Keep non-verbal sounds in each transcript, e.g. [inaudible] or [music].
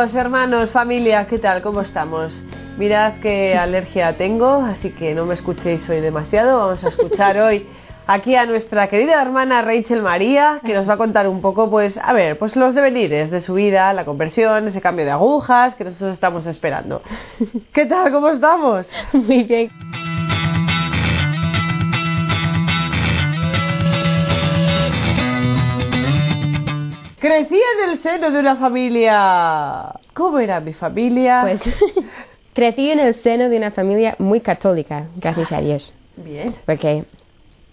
Amigos, hermanos, familia, ¿qué tal? ¿Cómo estamos? Mirad qué alergia tengo, así que no me escuchéis hoy demasiado. Vamos a escuchar hoy aquí a nuestra querida hermana Rachel María, que nos va a contar un poco, pues, a ver, pues los devenires de su vida, la conversión, ese cambio de agujas que nosotros estamos esperando. ¿Qué tal? ¿Cómo estamos? [laughs] Muy bien. Crecí en el seno de una familia. ¿Cómo era mi familia? Pues [laughs] crecí en el seno de una familia muy católica, gracias a Dios. Bien. Porque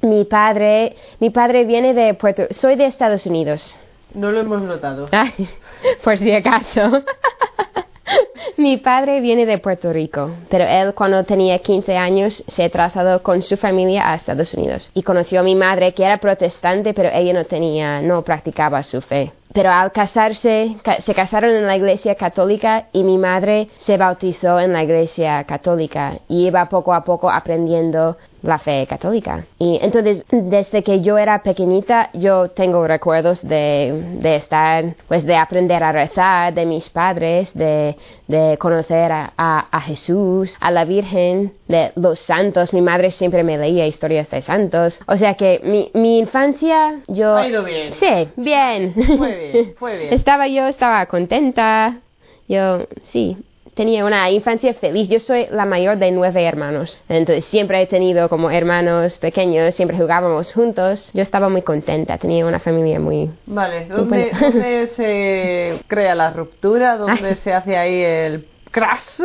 mi padre, mi padre viene de Puerto, soy de Estados Unidos. No lo hemos notado. Ay, [laughs] por si acaso. [laughs] Mi padre viene de Puerto Rico, pero él cuando tenía 15 años se trasladó con su familia a Estados Unidos y conoció a mi madre que era protestante, pero ella no tenía, no practicaba su fe. Pero al casarse, ca- se casaron en la iglesia católica y mi madre se bautizó en la iglesia católica y iba poco a poco aprendiendo la fe católica. Y entonces, desde que yo era pequeñita, yo tengo recuerdos de, de estar, pues de aprender a rezar, de mis padres, de, de conocer a, a- a Jesús, a la Virgen, de los santos. Mi madre siempre me leía historias de santos. O sea que mi, mi infancia, yo... Ha ido bien. Sí, bien. Fue bien, fue bien. [laughs] Estaba yo, estaba contenta. Yo, sí, tenía una infancia feliz. Yo soy la mayor de nueve hermanos. Entonces siempre he tenido como hermanos pequeños, siempre jugábamos juntos. Yo estaba muy contenta, tenía una familia muy... Vale, ¿dónde, [laughs] se crea la ruptura? ¿Dónde se hace ahí el crash?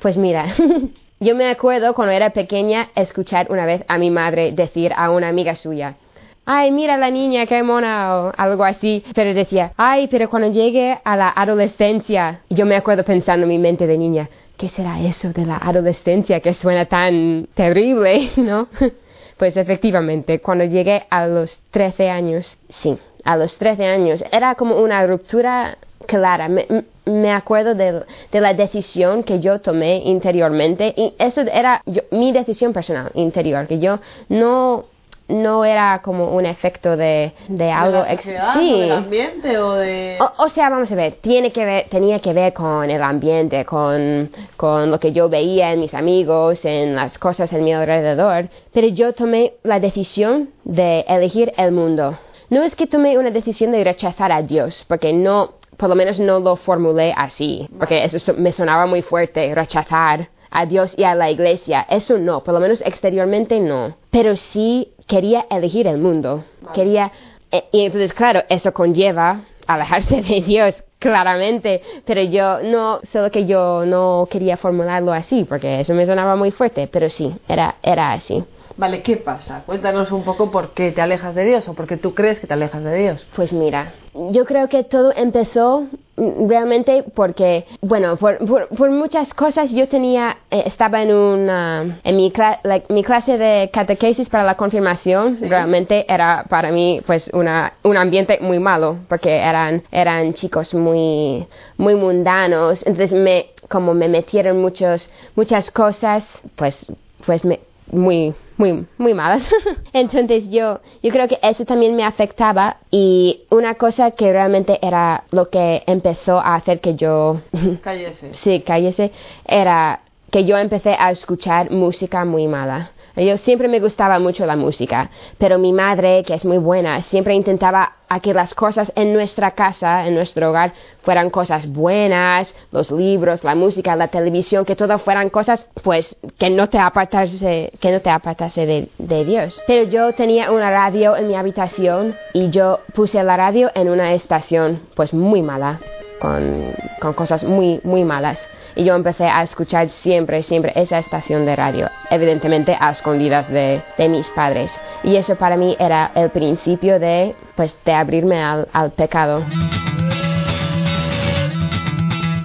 Pues mira, [laughs] yo me acuerdo cuando era pequeña escuchar una vez a mi madre decir a una amiga suya, ay, mira la niña, qué mona, o algo así, pero decía, ay, pero cuando llegue a la adolescencia, yo me acuerdo pensando en mi mente de niña, ¿qué será eso de la adolescencia que suena tan terrible, [laughs] no? [laughs] Pues efectivamente, cuando llegué a los 13 años, sí, a los 13 años, era como una ruptura clara. Me, me acuerdo de, de la decisión que yo tomé interiormente y eso era mi decisión personal interior, que yo no, no era como un efecto de, de algo ¿De la sociedad, sí. o del ambiente o de...? O, o sea, vamos a ver, tiene que ver, tenía que ver con el ambiente, con, con lo que yo veía en mis amigos, en las cosas en mi alrededor, pero yo tomé la decisión de elegir el mundo. No es que tomé una decisión de rechazar a Dios, porque no, por lo menos no lo formulé así, porque eso so- me sonaba muy fuerte, rechazar a Dios y a la iglesia. Eso no, por lo menos exteriormente no. Pero sí quería elegir el mundo. Quería, eh, y entonces claro, eso conlleva alejarse de Dios, claramente, pero yo no, solo que yo no quería formularlo así, porque eso me sonaba muy fuerte, pero sí, era, era así. Vale, ¿qué pasa? Cuéntanos un poco por qué te alejas de Dios o por qué tú crees que te alejas de Dios. Pues mira, yo creo que todo empezó mm, realmente porque, bueno, por, por, por muchas cosas yo tenía, eh, estaba en una, en mi, cla- mi clase de catequesis para la confirmación, Sí. realmente era para mí pues una, un ambiente muy malo porque eran, eran chicos muy, muy mundanos, entonces me, como me metieron muchos, muchas cosas, pues, pues me, muy, muy, muy malas. [laughs] Entonces yo, yo creo que eso también me afectaba y una cosa que realmente era lo que empezó a hacer que yo, Cállese. [laughs] sí, cállese, era que yo empecé a escuchar música muy mala. Yo siempre me gustaba mucho la música, pero mi madre, que es muy buena, siempre intentaba a que las cosas en nuestra casa, en nuestro hogar, fueran cosas buenas, los libros, la música, la televisión, que todo fueran cosas, pues, que no te apartase, que no te apartase de, Dios. Pero yo tenía una radio en mi habitación y yo puse la radio en una estación, pues, muy mala con, con cosas muy, muy malas. Y yo empecé a escuchar siempre, siempre esa estación de radio, evidentemente a escondidas de, de mis padres. Y eso para mí era el principio de, pues, de abrirme al, al pecado.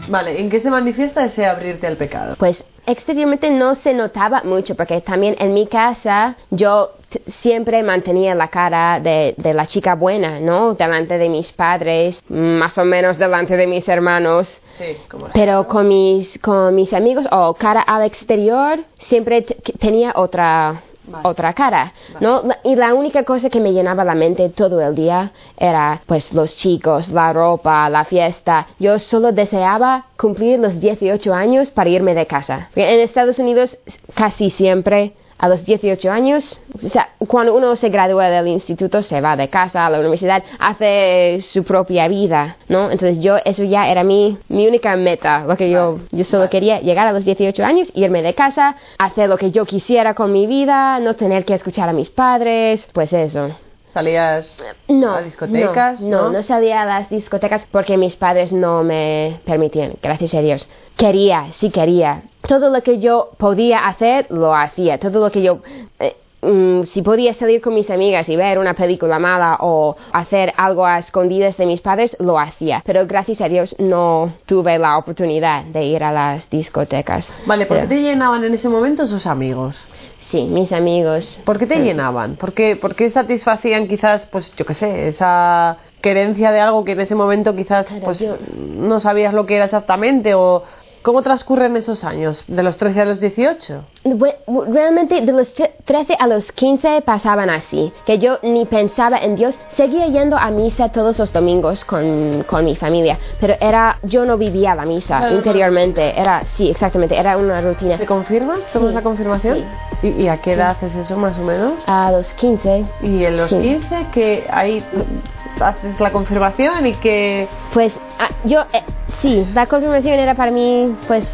Vale, ¿en qué se manifiesta ese abrirte al pecado? Pues exteriormente no se notaba mucho porque también en mi casa yo siempre mantenía la cara de, de la chica buena, ¿no? Delante de mis padres, más o menos delante de mis hermanos. Sí, como Pero con mis, con mis amigos o cara al exterior siempre tenía otra, otra cara, ¿no? Y la única cosa que me llenaba la mente todo el día era, pues, los chicos, la ropa, la fiesta. Yo solo deseaba cumplir los 18 años para irme de casa. En Estados Unidos casi siempre a los 18 años, o sea, cuando uno se gradúa del instituto, se va de casa a la universidad, hace su propia vida, ¿no? Entonces yo, eso ya era mi, mi única meta, lo que yo, yo solo quería llegar a los 18 años, irme de casa, hacer lo que yo quisiera con mi vida, no tener que escuchar a mis padres, pues eso. ¿Salías No, a discotecas? No, no, no salía a las discotecas porque mis padres no me permitían, gracias a Dios. Quería, sí quería. Todo lo que yo podía hacer, lo hacía. Todo lo que yo... eh, mm, si podía salir con mis amigas y ver una película mala o hacer algo a escondidas de mis padres, lo hacía. Pero gracias a Dios no tuve la oportunidad de ir a las discotecas. Vale, ¿por qué te llenaban en ese momento esos amigos? Sí, mis amigos. ¿Por qué te llenaban? ¿Por qué, por qué satisfacían quizás, pues yo qué sé, esa querencia de algo que en ese momento quizás Claro, pues yo- no sabías lo que era exactamente o cómo transcurren esos años, de los 13 a los 18? Bue- Realmente de los tre- 13 a los 15 pasaban así, que yo ni pensaba en Dios, seguía yendo a misa todos los domingos con, con mi familia, pero era, yo no vivía la misa no. interiormente, era, sí, exactamente, era una rutina. ¿Te confirmas? ¿Tomas Sí, la confirmación? ¿Y, y a qué edad haces eso más o menos? A los 15, Y en los Sí. 15 que ahí haces la confirmación y que... pues ah, yo, eh, sí, la confirmación era para mí, pues,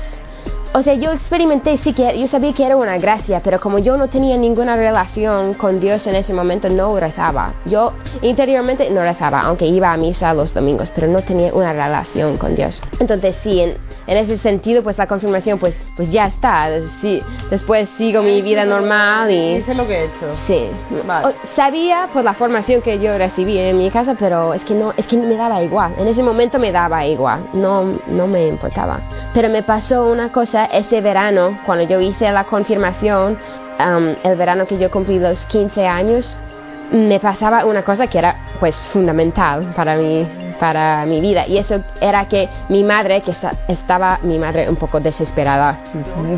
o sea, yo experimenté, sí que yo sabía que era una gracia, pero como yo no tenía ninguna relación con Dios en ese momento, no rezaba. Yo interiormente no rezaba, aunque iba a misa los domingos, pero no tenía una relación con Dios. Entonces, sí, en, en ese sentido, pues la confirmación, pues, pues ya está. Sí, después sigo mi vida normal y... Hice lo que he hecho. Sí, Vale. O- sabía por la formación que yo recibí en mi casa, pero es que no, es que me daba igual. En ese momento me daba igual, no, no me importaba. Pero me pasó una cosa ese verano, cuando yo hice la confirmación, um, el verano que yo cumplí los 15 años, me pasaba una cosa que era pues fundamental para mí para mi vida. Y eso era que mi madre que esta- estaba mi madre un poco desesperada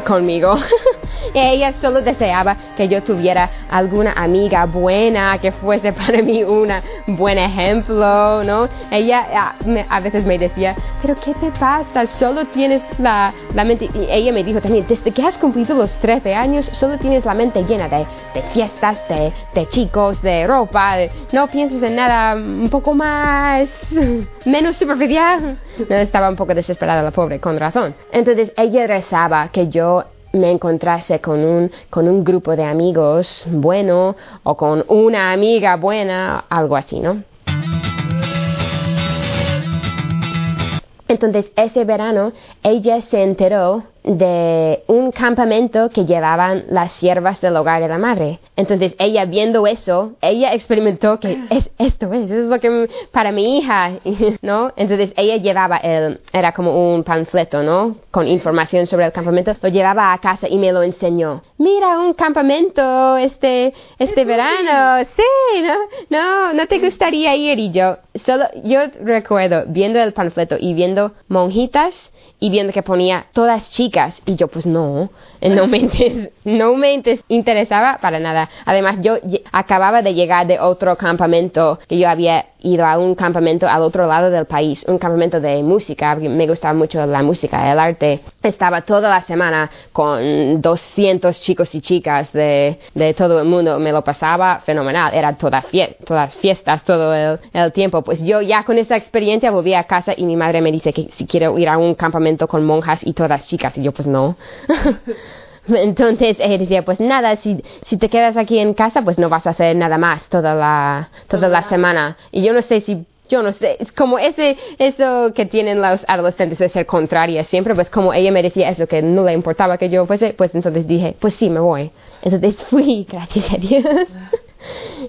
conmigo [laughs] ella solo deseaba que yo tuviera alguna amiga buena que fuese para mí una buen ejemplo no ella ah, a veces me decía pero qué te pasa solo tienes la, la mente y ella me dijo también desde que has cumplido los 13 años solo tienes la mente llena de, de fiestas de, de chicos de ropa de- no pienses en nada un poco más menos superficial estaba un poco desesperada la pobre con razón entonces ella rezaba que yo me encontrase con un, con un grupo de amigos bueno o con una amiga buena, algo así, ¿no? Entonces, ese verano, ella se enteró de un campamento que llevaban las siervas del hogar de la madre. Entonces, ella viendo eso, ella experimentó que es, esto es, eso es lo que para mi hija, [laughs] ¿no? Entonces, ella llevaba el, era como un panfleto, ¿no? Con información sobre el campamento, lo llevaba a casa y me lo enseñó. Mira, un campamento este, este verano, sí, ¿no? No, no te gustaría ir y yo, solo, yo recuerdo viendo el panfleto y viendo monjitas y viendo que ponía todas chicas y yo pues no, no me, inter- [laughs] no me inter- interesaba para nada. Además yo acababa de llegar de otro campamento que yo había ido a un campamento al otro lado del país, un campamento de música, me gustaba mucho la música, el arte. Estaba toda la semana con 200 chicos y chicas de, de todo el mundo, me lo pasaba fenomenal, era toda fie- todas fiestas todo el, el tiempo. Pues yo ya con esa experiencia volví a casa y mi madre me dice que si quiero ir a un campamento con monjas y todas chicas y yo pues no. [laughs] [laughs] Entonces ella decía, pues nada, si, si te quedas aquí en casa, pues no vas a hacer nada más toda la, toda la semana. Y yo no sé si, yo no sé, es como ese, eso que tienen los adolescentes de ser contrarias siempre, pues como ella me decía eso, que no le importaba que yo fuese, pues entonces dije, pues sí, me voy. Entonces [laughs] fui, gracias a Dios.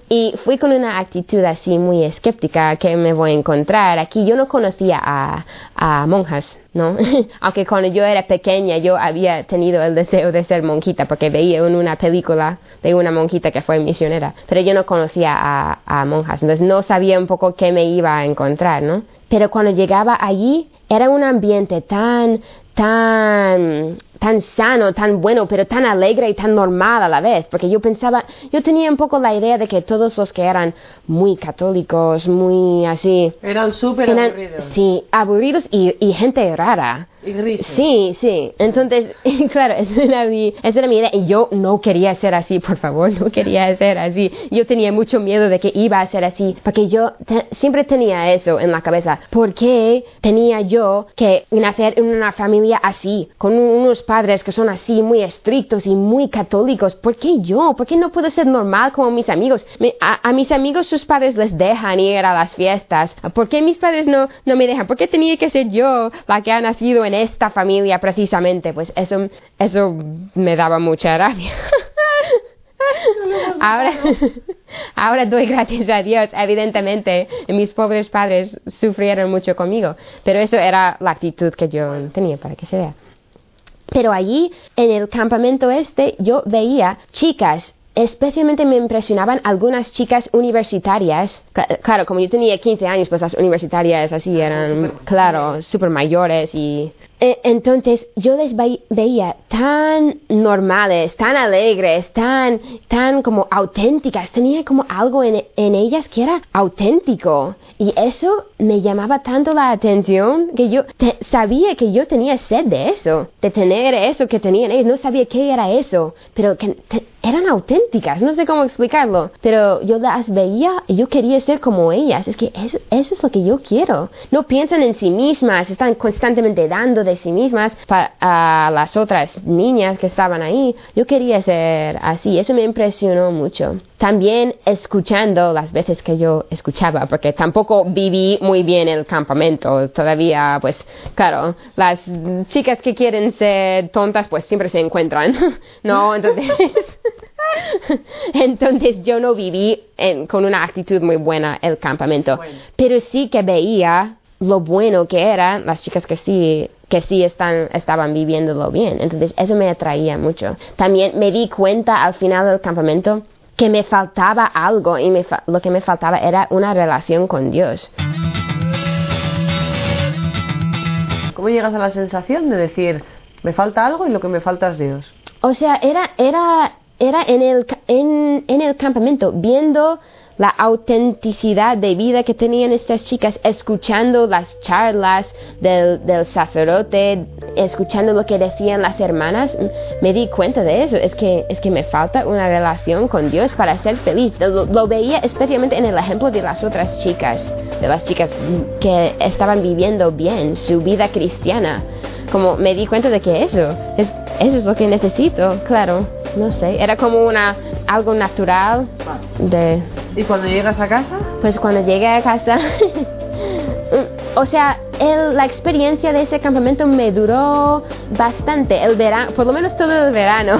Y fui con una actitud así muy escéptica que me voy a encontrar. Aquí yo no conocía a, a monjas, ¿no? [laughs] Aunque cuando yo era pequeña yo había tenido el deseo de ser monjita porque veía en una película de una monjita que fue misionera. Pero yo no conocía a, a monjas, entonces no sabía un poco qué me iba a encontrar, ¿no? Pero cuando llegaba allí era un ambiente tan, tan, tan sano, tan bueno, pero tan alegre y tan normal a la vez, porque yo pensaba, yo tenía un poco la idea de que todos los que eran muy católicos, muy así, Eran súper aburridos. sí, aburridos y, y gente rara. Y grises. Sí, sí. Entonces, [laughs] claro, esa era, mi, esa era mi idea. Y yo no quería ser así, por favor, no quería ser así. Yo tenía mucho miedo de que iba a ser así, porque yo te- siempre tenía eso en la cabeza. ¿Por qué tenía yo que nacer en una familia así, con un- unos padres que son así, muy estrictos y muy católicos? ¿Por qué yo? ¿Por qué no puedo ser normal como mis amigos? A, a mis amigos sus padres les dejan ir a las fiestas. ¿Por qué mis padres no, no me dejan? ¿Por qué tenía que ser yo la que ha nacido en esta familia precisamente? Pues eso, eso me daba mucha rabia. Ahora, [laughs] ahora doy gracias a Dios. Evidentemente, mis pobres padres sufrieron mucho conmigo, pero eso era la actitud que yo tenía para que se vea. Pero allí, en el campamento este, yo veía chicas, especialmente me impresionaban algunas chicas universitarias. Cla- Claro, como yo tenía 15 años, pues las universitarias así eran, claro, súper mayores y... eh, Entonces yo les veía tan normales, tan alegres, tan, tan como auténticas. Tenía como algo en, en ellas que era auténtico. Y eso me llamaba tanto la atención que yo te- sabía que yo tenía sed de eso, de tener eso que tenían. No sabía qué era eso, pero que te- eran auténticas. No sé cómo explicarlo, pero yo las veía y yo quería ser como ellas. Es que eso, eso es lo que yo quiero. No piensan en sí mismas, están constantemente dando de sí mismas para a las otras niñas que estaban ahí. Yo quería ser así. Eso me impresionó mucho. También escuchando las veces que yo escuchaba, porque tampoco viví muy bien el campamento. Todavía, pues, claro, las chicas que quieren ser tontas, pues siempre se encuentran. [laughs] no, entonces. [laughs] Entonces yo no viví en- con una actitud muy buena el campamento, Bueno. pero sí que veía lo bueno que eran las chicas que sí que sí están, estaban viviéndolo bien. Entonces eso me atraía mucho. También me di cuenta al final del campamento que me faltaba algo y me fa- lo que me faltaba era una relación con Dios. ¿Cómo llegas a la sensación de decir, me falta algo y lo que me falta es Dios? O sea, era, era, era en, el, en, en el campamento, viendo la autenticidad de vida que tenían estas chicas, escuchando las charlas del, del sacerdote, escuchando lo que decían las hermanas, me di cuenta de eso. Es que, es que me falta una relación con Dios para ser feliz. Lo, veía especialmente en el ejemplo de las otras chicas, de las chicas que estaban viviendo bien su vida cristiana como me di cuenta de que eso es eso es lo que necesito claro no sé era como una algo natural de ¿Y cuando llegas a casa? pues cuando llegué a casa [laughs] o sea el- la experiencia de ese campamento me duró bastante. El verano por lo menos todo el verano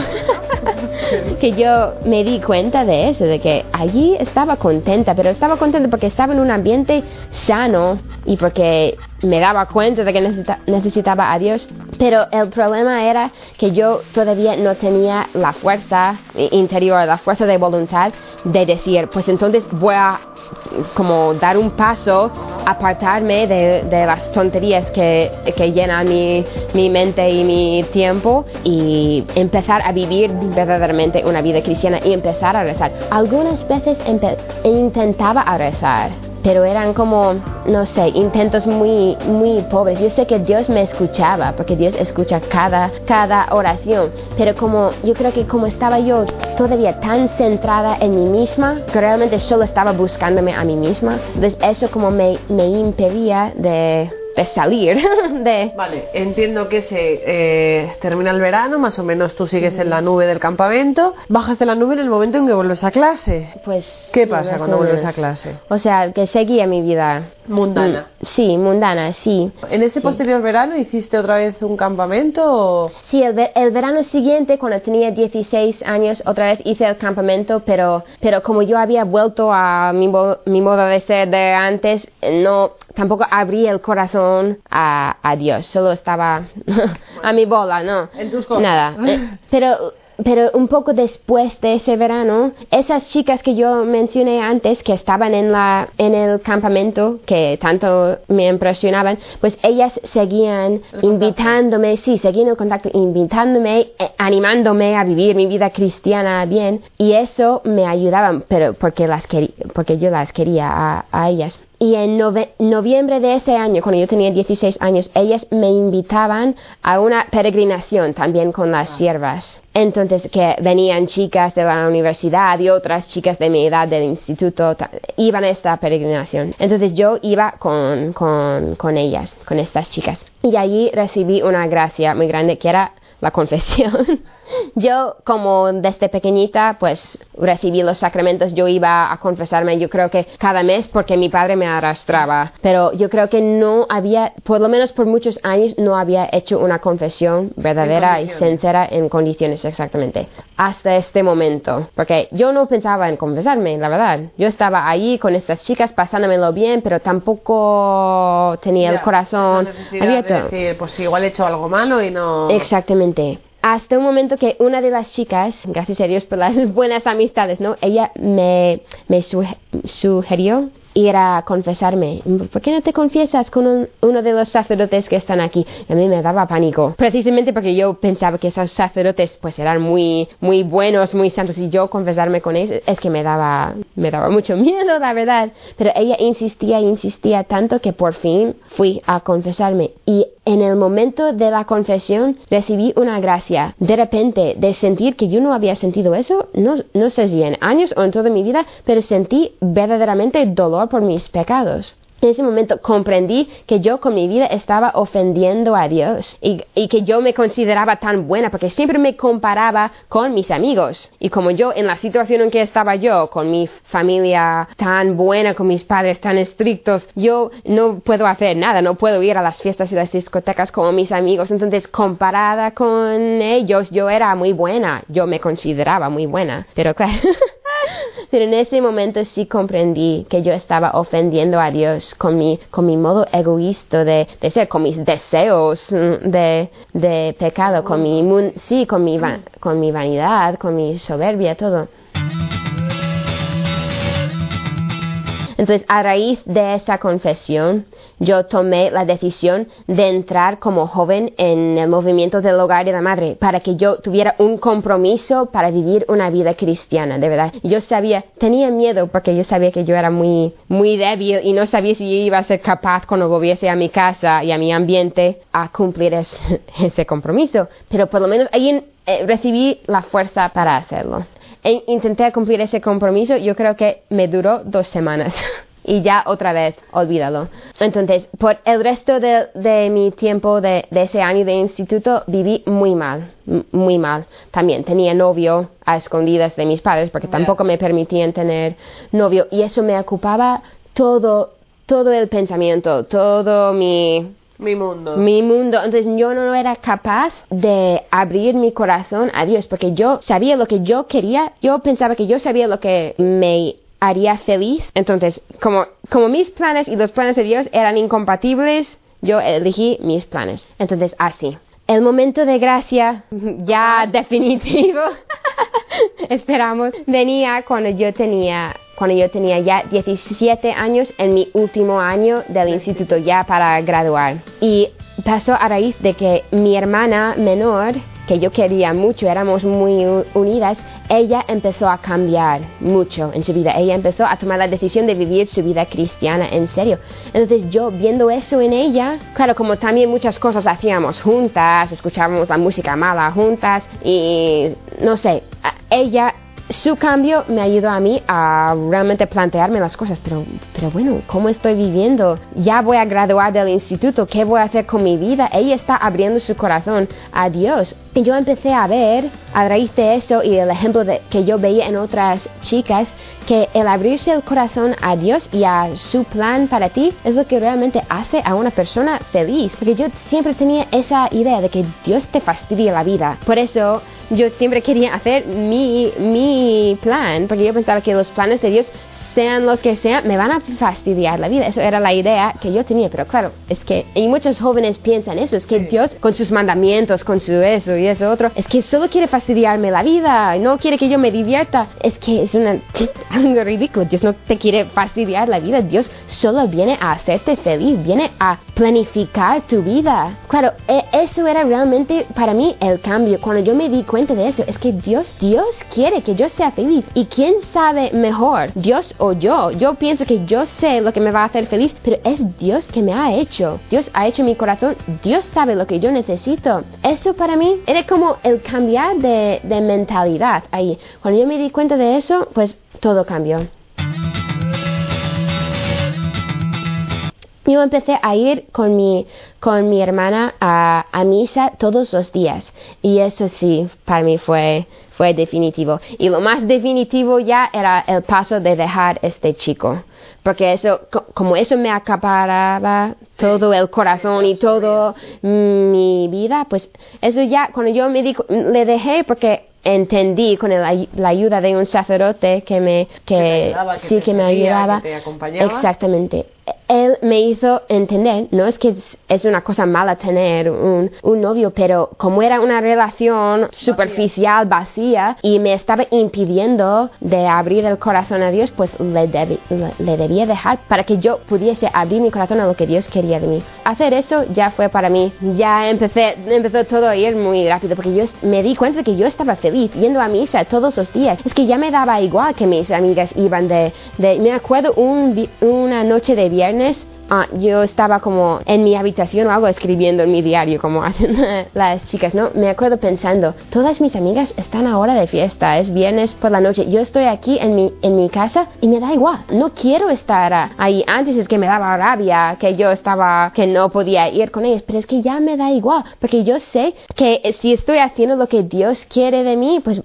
[laughs] que yo me di cuenta de eso de que allí estaba contenta pero estaba contenta porque estaba en un ambiente sano y porque me daba cuenta de que necesita- necesitaba a Dios. Pero el problema era que yo todavía no tenía la fuerza interior la fuerza de voluntad de decir pues entonces voy a como dar un paso, apartarme de, las tonterías que, que llenan mi, mi mente y mi tiempo y empezar a vivir verdaderamente una vida cristiana y empezar a rezar. Algunas veces intentaba rezar, pero eran como, no sé, intentos muy, muy pobres. Yo sé que Dios me escuchaba, porque Dios escucha cada, cada oración, pero como yo creo que como estaba yo todavía tan centrada en mí misma, que realmente solo estaba buscándome a mí misma, entonces eso como me, me impedía de, de salir, [laughs] de... Vale, entiendo que se eh, termina el verano, más o menos tú sigues en la nube del campamento, bajas de la nube en el momento en que vuelves a clase. Pues, ¿Qué pasa cuando vuelves a clase? O sea, que seguía mi vida. Mundana. Mm, Sí, mundana, sí. ¿En ese posterior verano hiciste otra vez un campamento o...? Sí, el, ve- el verano siguiente, cuando tenía 16 años, otra vez hice el campamento, pero, pero como yo había vuelto a mi, mi modo de ser de antes, no, tampoco abrí el corazón a, a Dios, solo estaba [laughs] a mi bola, ¿no? En tus cosas. Nada, eh, pero pero un poco después de ese verano, esas chicas que yo mencioné antes, que estaban en, la, en el campamento, que tanto me impresionaban, pues ellas seguían invitándome, sí, seguían el contacto, invitándome, eh, animándome a vivir mi vida cristiana bien, y eso me ayudaba, pero porque, las porque yo las quería a, a ellas. Y en noviembre de ese año, cuando yo tenía 16 años, ellas me invitaban a una peregrinación también con las ah. siervas. Entonces, que venían chicas de la universidad y otras chicas de mi edad del instituto, iban a esta peregrinación. Entonces yo iba con, con, con ellas, con estas chicas. Y allí recibí una gracia muy grande que era la confesión. [laughs] Yo, como desde pequeñita, pues recibí los sacramentos, yo iba a confesarme, yo creo que cada mes porque mi padre me arrastraba, pero yo creo que no había, por lo menos por muchos años, no había hecho una confesión verdadera y sincera en condiciones exactamente, hasta este momento, porque yo no pensaba en confesarme, la verdad. Yo estaba ahí con estas chicas pasándomelo bien, pero tampoco tenía el corazón abierto. De decir, pues igual he hecho algo malo y no. Exactamente hasta un momento que una de las chicas, gracias a Dios por las [laughs] buenas amistades, ¿no? Ella me, me sugirió ir a confesarme. ¿Por qué no te confiesas con uno de los sacerdotes que están aquí? a mí me daba pánico. Precisamente porque yo pensaba que esos sacerdotes pues eran muy, muy buenos, muy santos y yo confesarme con ellos es que me daba, me daba mucho [laughs] miedo, la verdad. Pero ella insistía, insistía tanto que por fin fui a confesarme y en el momento de la confesión recibí una gracia. De repente, de sentir que yo no había sentido eso, no, no sé si en años o en toda mi vida, pero sentí verdaderamente dolor por mis pecados. En ese momento comprendí que yo con mi vida estaba ofendiendo a Dios y, que yo me consideraba tan buena porque siempre me comparaba con mis amigos. Y como yo en la situación en que estaba yo, con mi familia tan buena, con mis padres tan estrictos, yo no puedo hacer nada, no puedo ir a las fiestas y las discotecas como mis amigos. Entonces comparada con ellos, yo era muy buena, yo me consideraba muy buena. Pero claro. [laughs] Pero en ese momento sí comprendí que yo estaba ofendiendo a Dios con mi, con mi modo egoísta de, de ser, con mis deseos mm, de, de pecado, con mi, sí, con mi, con mi vanidad, con mi soberbia, todo. Entonces, a raíz de esa confesión, yo tomé la decisión de entrar como joven en el movimiento del hogar de la madre para que yo tuviera un compromiso para vivir una vida cristiana, de verdad. Yo sabía, tenía miedo porque yo sabía que yo era muy, muy débil y no sabía si iba a ser capaz cuando volviese a mi casa y a mi ambiente a cumplir [laughs] ese, compromiso. Pero por lo menos ahí eh, recibí la fuerza para hacerlo. E intenté cumplir ese compromiso, yo creo que me duró dos semanas. [laughs] y ya otra vez olvídalo. Entonces, por el resto de, mi tiempo de, ese año de instituto viví muy mal, muy mal. También tenía novio a escondidas de mis padres porque tampoco me permitían tener novio y eso me ocupaba todo, todo el pensamiento, todo mi mi mundo. Mi mundo. Entonces yo no era capaz de abrir mi corazón a Dios porque yo sabía lo que yo quería. Yo pensaba que yo sabía lo que me haría feliz. Entonces, como, como mis planes y los planes de Dios eran incompatibles, yo elegí mis planes. Entonces, así. El momento de gracia [laughs] ya definitivo, [laughs] esperamos, venía cuando yo tenía cuando yo tenía ya 17 años en mi último año del instituto ya para graduar. Y pasó a raíz de que mi hermana menor, que yo quería mucho, éramos muy unidas, ella empezó a cambiar mucho en su vida. Ella empezó a tomar la decisión de vivir su vida cristiana en serio. Entonces yo viendo eso en ella, claro, como también muchas cosas hacíamos juntas, escuchábamos la música mala juntas y no sé, ella su cambio me ayudó a mí a realmente plantearme las cosas, pero, pero bueno, ¿cómo estoy viviendo? Ya voy a graduar del instituto, ¿qué voy a hacer con mi vida? Ella está abriendo su corazón a Dios. Y yo empecé a ver, a raíz de eso y el ejemplo que yo veía en otras chicas, que el abrirse el corazón a Dios y a su plan para ti es lo que realmente hace a una persona feliz. Porque yo siempre tenía esa idea de que Dios te fastidia la vida. Por eso yo siempre quería hacer mi, mi plan, porque yo pensaba que los planes de Dios sean los que sean, me van a fastidiar la vida. Eso era la idea que yo tenía, pero claro, es que, y muchos jóvenes piensan eso, es que Dios con sus mandamientos, con su eso y eso otro, es que solo quiere fastidiarme la vida, no quiere que yo me divierta. Es que es una, [laughs] algo ridículo, Dios no te quiere fastidiar la vida, Dios solo viene a hacerte feliz, viene a planificar tu vida. Claro, e, eso era realmente para mí el cambio. Cuando yo me di cuenta de eso, es que Dios, Dios quiere que yo sea feliz. ¿Y quién sabe mejor, Dios o yo? Yo pienso que yo sé lo que me va a hacer feliz, pero es Dios que me ha hecho. Dios ha hecho mi corazón, Dios sabe lo que yo necesito. Eso para mí era como el cambiar de, de mentalidad ahí. Cuando yo me di cuenta de eso, pues todo cambió. Yo empecé a ir con mi, con mi hermana a, a, misa todos los días. Y eso sí, para mí fue, fue definitivo. Y lo más definitivo ya era el paso de dejar este chico. Porque eso, como eso me acaparaba todo el corazón y todo mi vida, pues eso ya, cuando yo me di, le dejé porque entendí con el, la ayuda de un sacerdote que me que, sí que me ayudaba exactamente él me hizo entender, no es que es una cosa mala tener un, un novio, pero como era una relación superficial, vacía, y me estaba impidiendo de abrir el corazón a Dios, pues le, le, debía dejar para que yo pudiese abrir mi corazón a lo que Dios quería de mí. Hacer eso ya fue para mí, ya empecé, empezó todo a ir muy rápido, porque yo me di cuenta de que yo estaba feliz yendo a misa todos los días. Es que ya me daba igual que mis amigas iban de, de me acuerdo un, una noche de viernes Ah, yo estaba como en mi habitación o algo escribiendo en mi diario, como [laughs] hacen las chicas, ¿no? Me acuerdo pensando, todas mis amigas están ahora de fiesta, es viernes por la noche, yo estoy aquí en mi, en mi casa y me da igual, no quiero estar ahí. Antes es que me daba rabia, que yo estaba, que no podía ir con ellas, pero es que ya me da igual, porque yo sé que si estoy haciendo lo que Dios quiere de mí, pues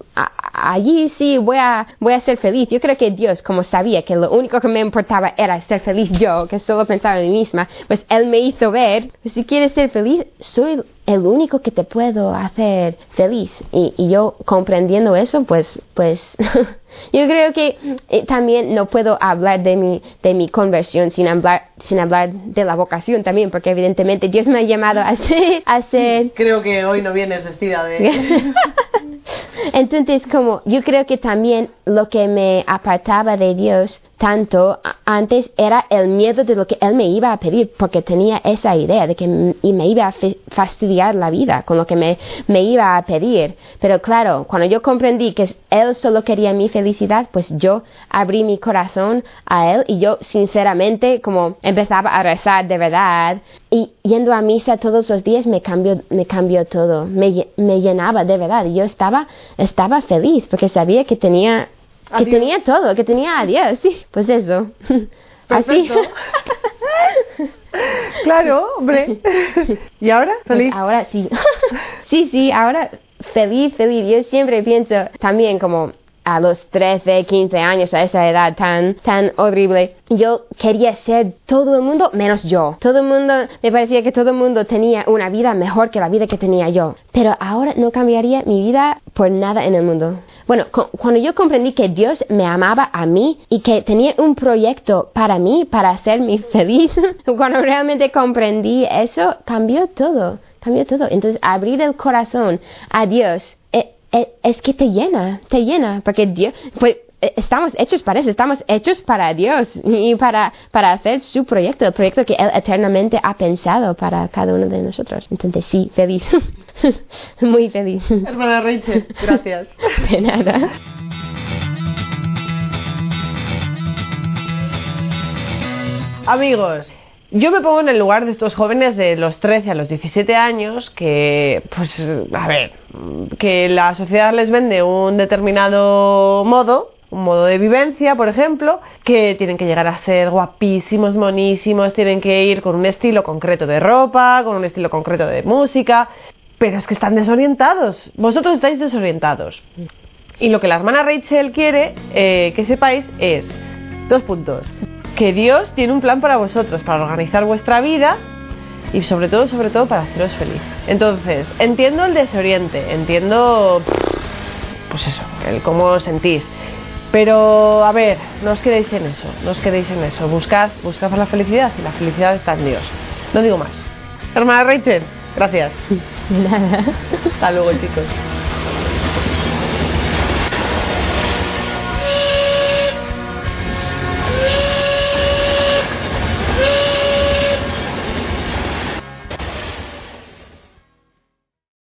allí sí voy a, voy a ser feliz. Yo creo que Dios, como sabía que lo único que me importaba era ser feliz yo, que solo pensaba a mí misma, pues Él me hizo ver, si quieres ser feliz, soy el único que te puedo hacer feliz. Y, y yo comprendiendo eso, pues, pues, [laughs] yo creo que eh, también no puedo hablar de mi, de mi conversión sin hablar, sin hablar de la vocación también, porque evidentemente Dios me ha llamado a [laughs] ser... A ser... Creo que hoy no vienes vestida de... [laughs] Entonces, como yo creo que también lo que me apartaba de Dios tanto antes era el miedo de lo que Él me iba a pedir, porque tenía esa idea de que me iba a fastidiar la vida con lo que me, me iba a pedir. Pero claro, cuando yo comprendí que Él solo quería mi felicidad, pues yo abrí mi corazón a Él y yo sinceramente como empezaba a rezar de verdad y yendo a misa todos los días me cambió, me cambió todo, me, me llenaba de verdad y yo estaba, estaba feliz porque sabía que tenía que tenía todo, que tenía a Dios, sí, pues eso. [laughs] Así. [laughs] claro, hombre. ¿Y ahora? Pues ¿Feliz? ahora sí. [laughs] sí, sí, ahora feliz, feliz. Yo siempre pienso también como a los 13, 15 años, a esa edad tan, tan horrible, yo quería ser todo el mundo menos yo. Todo el mundo, me parecía que todo el mundo tenía una vida mejor que la vida que tenía yo. Pero ahora no cambiaría mi vida por nada en el mundo. Bueno, cuando yo comprendí que Dios me amaba a mí y que tenía un proyecto para mí, para hacerme [laughs] feliz, cuando realmente comprendí eso, cambió todo. Cambió todo. Entonces, abrir el corazón a Dios es que te llena, te llena, porque Dios, pues e, estamos hechos para eso, estamos hechos para Dios y para, para hacer su proyecto, el proyecto que Él eternamente ha pensado para cada uno de nosotros. Entonces sí, feliz, [laughs] muy feliz. Hermana Rachel, gracias. [laughs] De nada. Amigos, yo me pongo en el lugar de estos jóvenes de los 13 a los 17 años que, pues, a ver, que la sociedad les vende un determinado modo, un modo de vivencia, por ejemplo, que tienen que llegar a ser guapísimos, monísimos, tienen que ir con un estilo concreto de ropa, con un estilo concreto de música, pero es que están desorientados. Vosotros estáis desorientados. Y lo que la hermana Rachel quiere eh, que sepáis es dos puntos que Dios tiene un plan para vosotros, para organizar vuestra vida y sobre todo, sobre todo para haceros feliz. Entonces, entiendo el desoriente, entiendo, pues eso, el cómo os sentís, Pero, a ver, no os quedéis en eso, no os quedéis en eso. Buscad, buscad la felicidad y la felicidad está en Dios. No digo más. Hermana Rachel, gracias. Nada. [laughs] Hasta luego, chicos.